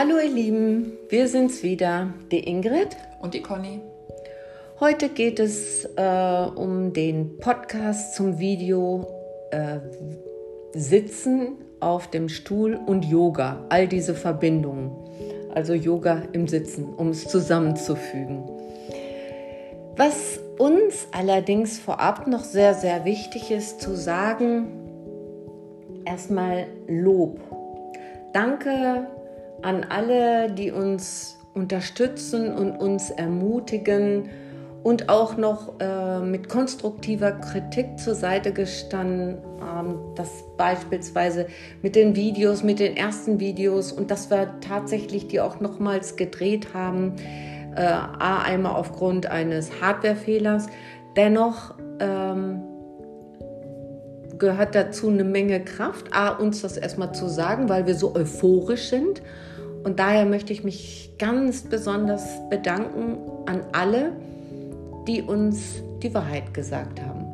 Hallo ihr Lieben, wir sind's wieder, die Ingrid und die Conny. Heute geht es äh, um den Podcast zum Video äh, Sitzen auf dem Stuhl und Yoga, all diese Verbindungen. Also Yoga im Sitzen, um es zusammenzufügen. Was uns allerdings vorab noch sehr, sehr wichtig ist zu sagen, erstmal Lob. Danke an alle, die uns unterstützen und uns ermutigen und auch noch äh, mit konstruktiver Kritik zur Seite gestanden haben, dass beispielsweise mit den Videos, mit den ersten Videos und dass wir tatsächlich die auch nochmals gedreht haben, äh, A, einmal aufgrund eines Hardwarefehlers, dennoch ähm, gehört dazu eine Menge Kraft, A, uns das erstmal zu sagen, weil wir so euphorisch sind und daher möchte ich mich ganz besonders bedanken an alle, die uns die Wahrheit gesagt haben.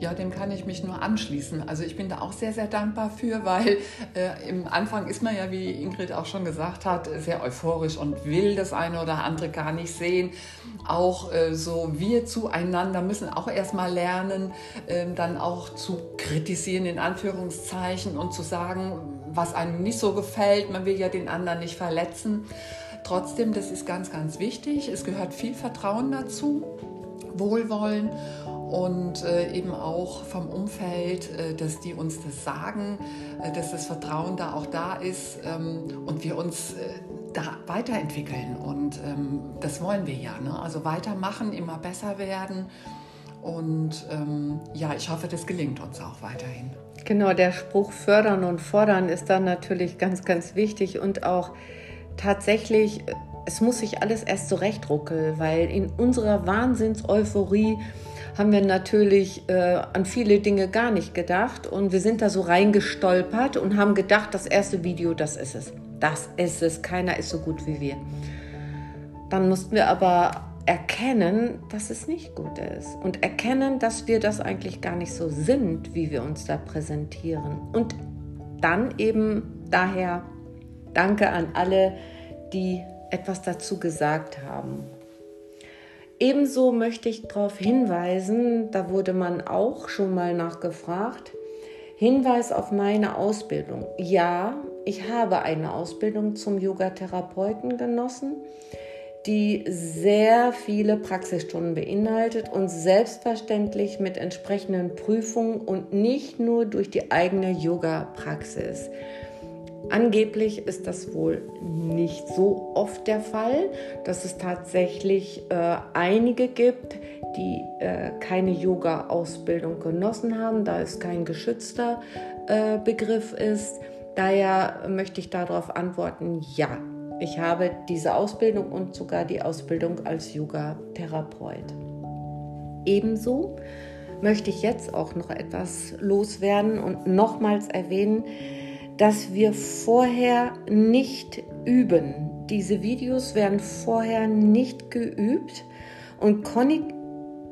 Ja, dem kann ich mich nur anschließen. Also ich bin da auch sehr, sehr dankbar für, weil äh, im Anfang ist man ja, wie Ingrid auch schon gesagt hat, sehr euphorisch und will das eine oder andere gar nicht sehen. Auch äh, so wir zueinander müssen auch erstmal lernen, äh, dann auch zu kritisieren in Anführungszeichen und zu sagen, was einem nicht so gefällt. Man will ja den anderen nicht verletzen. Trotzdem, das ist ganz, ganz wichtig. Es gehört viel Vertrauen dazu, Wohlwollen und äh, eben auch vom Umfeld, äh, dass die uns das sagen, äh, dass das Vertrauen da auch da ist ähm, und wir uns da weiterentwickeln. Und ähm, das wollen wir ja. Ne? Also weitermachen, immer besser werden. Und ähm, ja, ich hoffe, das gelingt uns auch weiterhin. Genau, der Spruch fördern und fordern ist dann natürlich ganz, ganz wichtig und auch tatsächlich, es muss sich alles erst zurechtruckeln, weil in unserer Wahnsinns-Euphorie haben wir natürlich äh, an viele Dinge gar nicht gedacht und wir sind da so reingestolpert und haben gedacht, das erste Video, das ist es. Das ist es. Keiner ist so gut wie wir. Dann mussten wir aber erkennen, dass es nicht gut ist und erkennen, dass wir das eigentlich gar nicht so sind, wie wir uns da präsentieren. Und dann eben daher danke an alle, die etwas dazu gesagt haben. Ebenso möchte ich darauf hinweisen, da wurde man auch schon mal nachgefragt, Hinweis auf meine Ausbildung. Ja, ich habe eine Ausbildung zum Yoga-Therapeuten genossen, die sehr viele Praxisstunden beinhaltet und selbstverständlich mit entsprechenden Prüfungen und nicht nur durch die eigene Yoga-Praxis. Angeblich ist das wohl nicht so oft der Fall, dass es tatsächlich äh, einige gibt, die äh, keine Yoga-Ausbildung genossen haben, da es kein geschützter äh, Begriff ist. Daher möchte ich darauf antworten, ja, ich habe diese Ausbildung und sogar die Ausbildung als Yoga-Therapeut. Ebenso möchte ich jetzt auch noch etwas loswerden und nochmals erwähnen, dass wir vorher nicht üben. Diese Videos werden vorher nicht geübt und Conny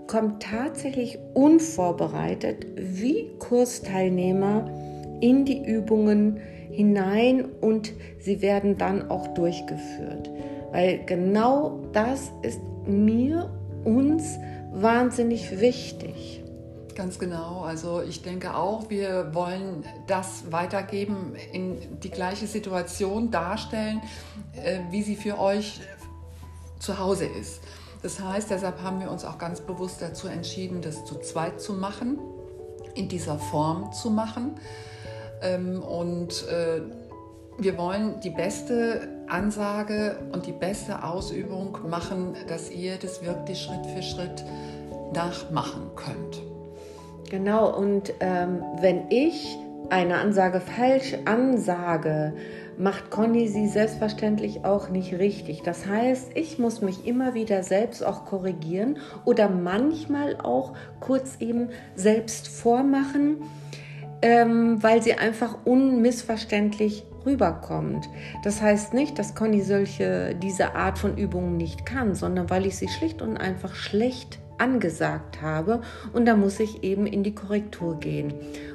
kommt tatsächlich unvorbereitet wie Kursteilnehmer in die Übungen hinein und sie werden dann auch durchgeführt. Weil genau das ist mir, uns wahnsinnig wichtig. Ganz genau. Also ich denke auch, wir wollen das weitergeben, in die gleiche Situation darstellen, äh, wie sie für euch zu Hause ist. Das heißt, deshalb haben wir uns auch ganz bewusst dazu entschieden, das zu zweit zu machen, in dieser Form zu machen. Ähm, und äh, wir wollen die beste Ansage und die beste Ausübung machen, dass ihr das wirklich Schritt für Schritt nachmachen könnt. Genau, und ähm, wenn ich eine Ansage falsch ansage, macht Conny sie selbstverständlich auch nicht richtig. Das heißt, ich muss mich immer wieder selbst auch korrigieren oder manchmal auch kurz eben selbst vormachen, ähm, weil sie einfach unmissverständlich rüberkommt. Das heißt nicht, dass Conny solche, diese Art von Übungen nicht kann, sondern weil ich sie schlicht und einfach schlecht angesagt habe und da muss ich eben in die Korrektur gehen.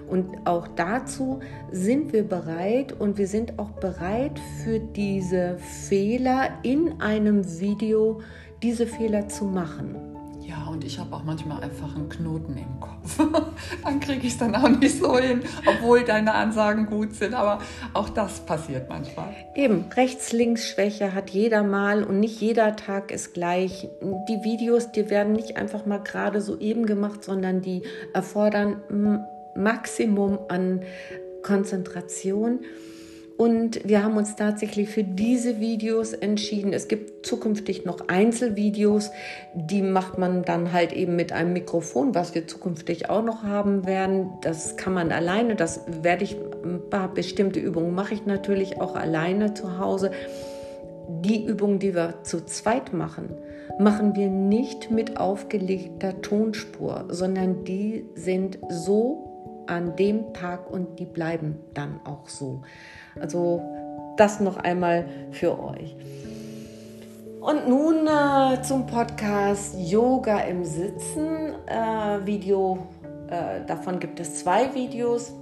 Und auch dazu sind wir bereit und wir sind auch bereit für diese Fehler in einem Video, diese Fehler zu machen. Ja, und ich habe auch manchmal einfach einen Knoten im Kopf. dann kriege ich es dann auch nicht so hin, obwohl deine Ansagen gut sind. Aber auch das passiert manchmal. Eben, Rechts-Links-Schwäche hat jeder mal und nicht jeder Tag ist gleich. Die Videos, die werden nicht einfach mal gerade so eben gemacht, sondern die erfordern Maximum an Konzentration. Und wir haben uns tatsächlich für diese Videos entschieden. Es gibt zukünftig noch Einzelvideos, die macht man dann halt eben mit einem Mikrofon, was wir zukünftig auch noch haben werden. Das kann man alleine, das werde ich, ein paar bestimmte Übungen mache ich natürlich auch alleine zu Hause. Die Übungen, die wir zu zweit machen, machen wir nicht mit aufgelegter Tonspur, sondern die sind so an dem Tag und die bleiben dann auch so. Also das noch einmal für euch. Und nun äh, zum Podcast Yoga im Sitzen. Äh, Video, äh, davon gibt es zwei Videos.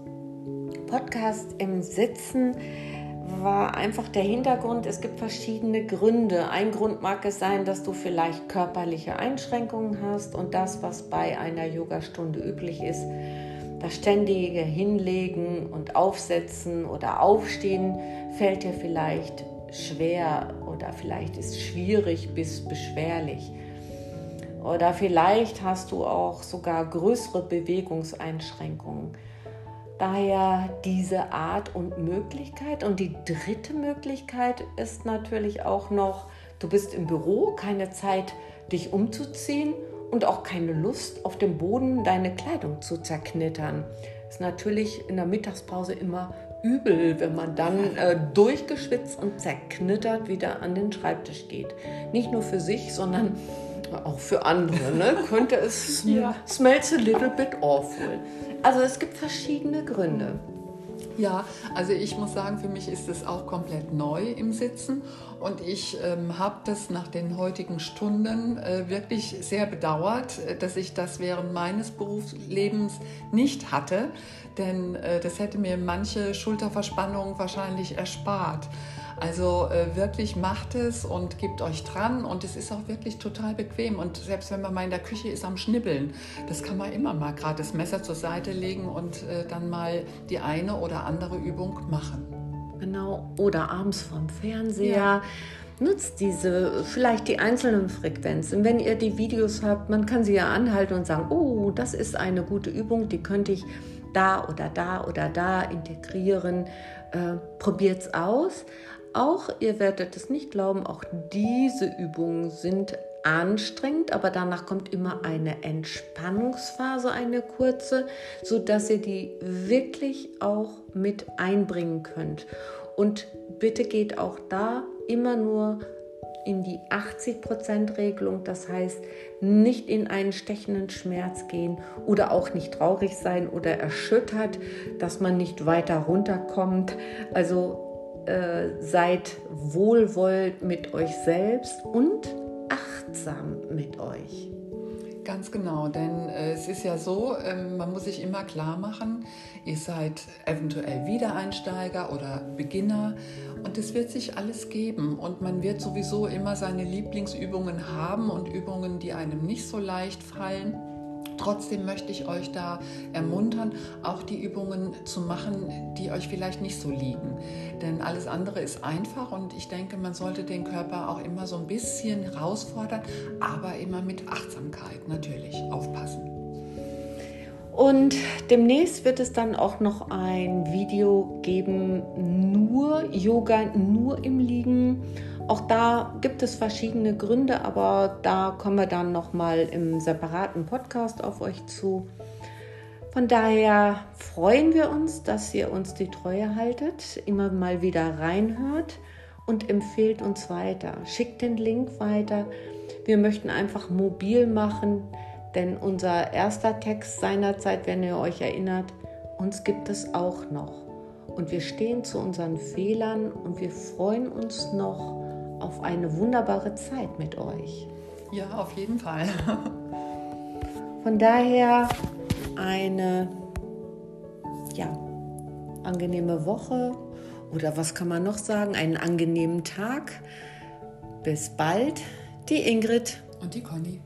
Podcast im Sitzen war einfach der Hintergrund. Es gibt verschiedene Gründe. Ein Grund mag es sein, dass du vielleicht körperliche Einschränkungen hast und das, was bei einer Yogastunde üblich ist, das ständige Hinlegen und Aufsetzen oder Aufstehen fällt dir vielleicht schwer oder vielleicht ist schwierig bis beschwerlich. Oder vielleicht hast du auch sogar größere Bewegungseinschränkungen. Daher diese Art und Möglichkeit. Und die dritte Möglichkeit ist natürlich auch noch, du bist im Büro, keine Zeit, dich umzuziehen und auch keine Lust, auf dem Boden deine Kleidung zu zerknittern. Ist natürlich in der Mittagspause immer übel, wenn man dann äh, durchgeschwitzt und zerknittert wieder an den Schreibtisch geht. Nicht nur für sich, sondern auch für andere. Ne? Könnte es ja. smells a little bit awful. Also es gibt verschiedene Gründe. Ja, also ich muss sagen, für mich ist es auch komplett neu im Sitzen und ich ähm, habe das nach den heutigen Stunden äh, wirklich sehr bedauert, äh, dass ich das während meines Berufslebens nicht hatte, denn äh, das hätte mir manche Schulterverspannungen wahrscheinlich erspart. Also äh, wirklich macht es und gebt euch dran und es ist auch wirklich total bequem. Und selbst wenn man mal in der Küche ist am Schnibbeln, das kann man immer mal gerade das Messer zur Seite legen und äh, dann mal die eine oder andere Übung machen. Genau, oder abends vorm Fernseher. Ja nutzt diese, vielleicht die einzelnen Frequenzen. Wenn ihr die Videos habt, man kann sie ja anhalten und sagen, oh, das ist eine gute Übung, die könnte ich da oder da oder da integrieren. Äh, Probiert es aus. Auch, ihr werdet es nicht glauben, auch diese Übungen sind anstrengend, aber danach kommt immer eine Entspannungsphase, eine kurze, so dass ihr die wirklich auch mit einbringen könnt. Und bitte geht auch da immer nur in die 80%-Regelung, das heißt nicht in einen stechenden Schmerz gehen oder auch nicht traurig sein oder erschüttert, dass man nicht weiter runterkommt. Also äh, seid wohlwollend mit euch selbst und achtsam mit euch. Ganz genau, denn äh, es ist ja so, ähm, man muss sich immer klar machen, ihr seid eventuell Wiedereinsteiger oder Beginner und es wird sich alles geben und man wird sowieso immer seine Lieblingsübungen haben und Übungen, die einem nicht so leicht fallen. Trotzdem möchte ich euch da ermuntern, auch die Übungen zu machen, die euch vielleicht nicht so liegen. Denn alles andere ist einfach und ich denke, man sollte den Körper auch immer so ein bisschen herausfordern, aber immer mit Achtsamkeit natürlich aufpassen. Und demnächst wird es dann auch noch ein Video geben, nur Yoga, nur im Liegen auch da gibt es verschiedene Gründe, aber da kommen wir dann noch mal im separaten Podcast auf euch zu. Von daher freuen wir uns, dass ihr uns die Treue haltet, immer mal wieder reinhört und empfehlt uns weiter. Schickt den Link weiter. Wir möchten einfach mobil machen, denn unser erster Text seinerzeit, wenn ihr euch erinnert, uns gibt es auch noch. Und wir stehen zu unseren Fehlern und wir freuen uns noch auf eine wunderbare Zeit mit euch. Ja, auf jeden Fall. Von daher eine ja, angenehme Woche oder was kann man noch sagen? Einen angenehmen Tag. Bis bald, die Ingrid und die Conny.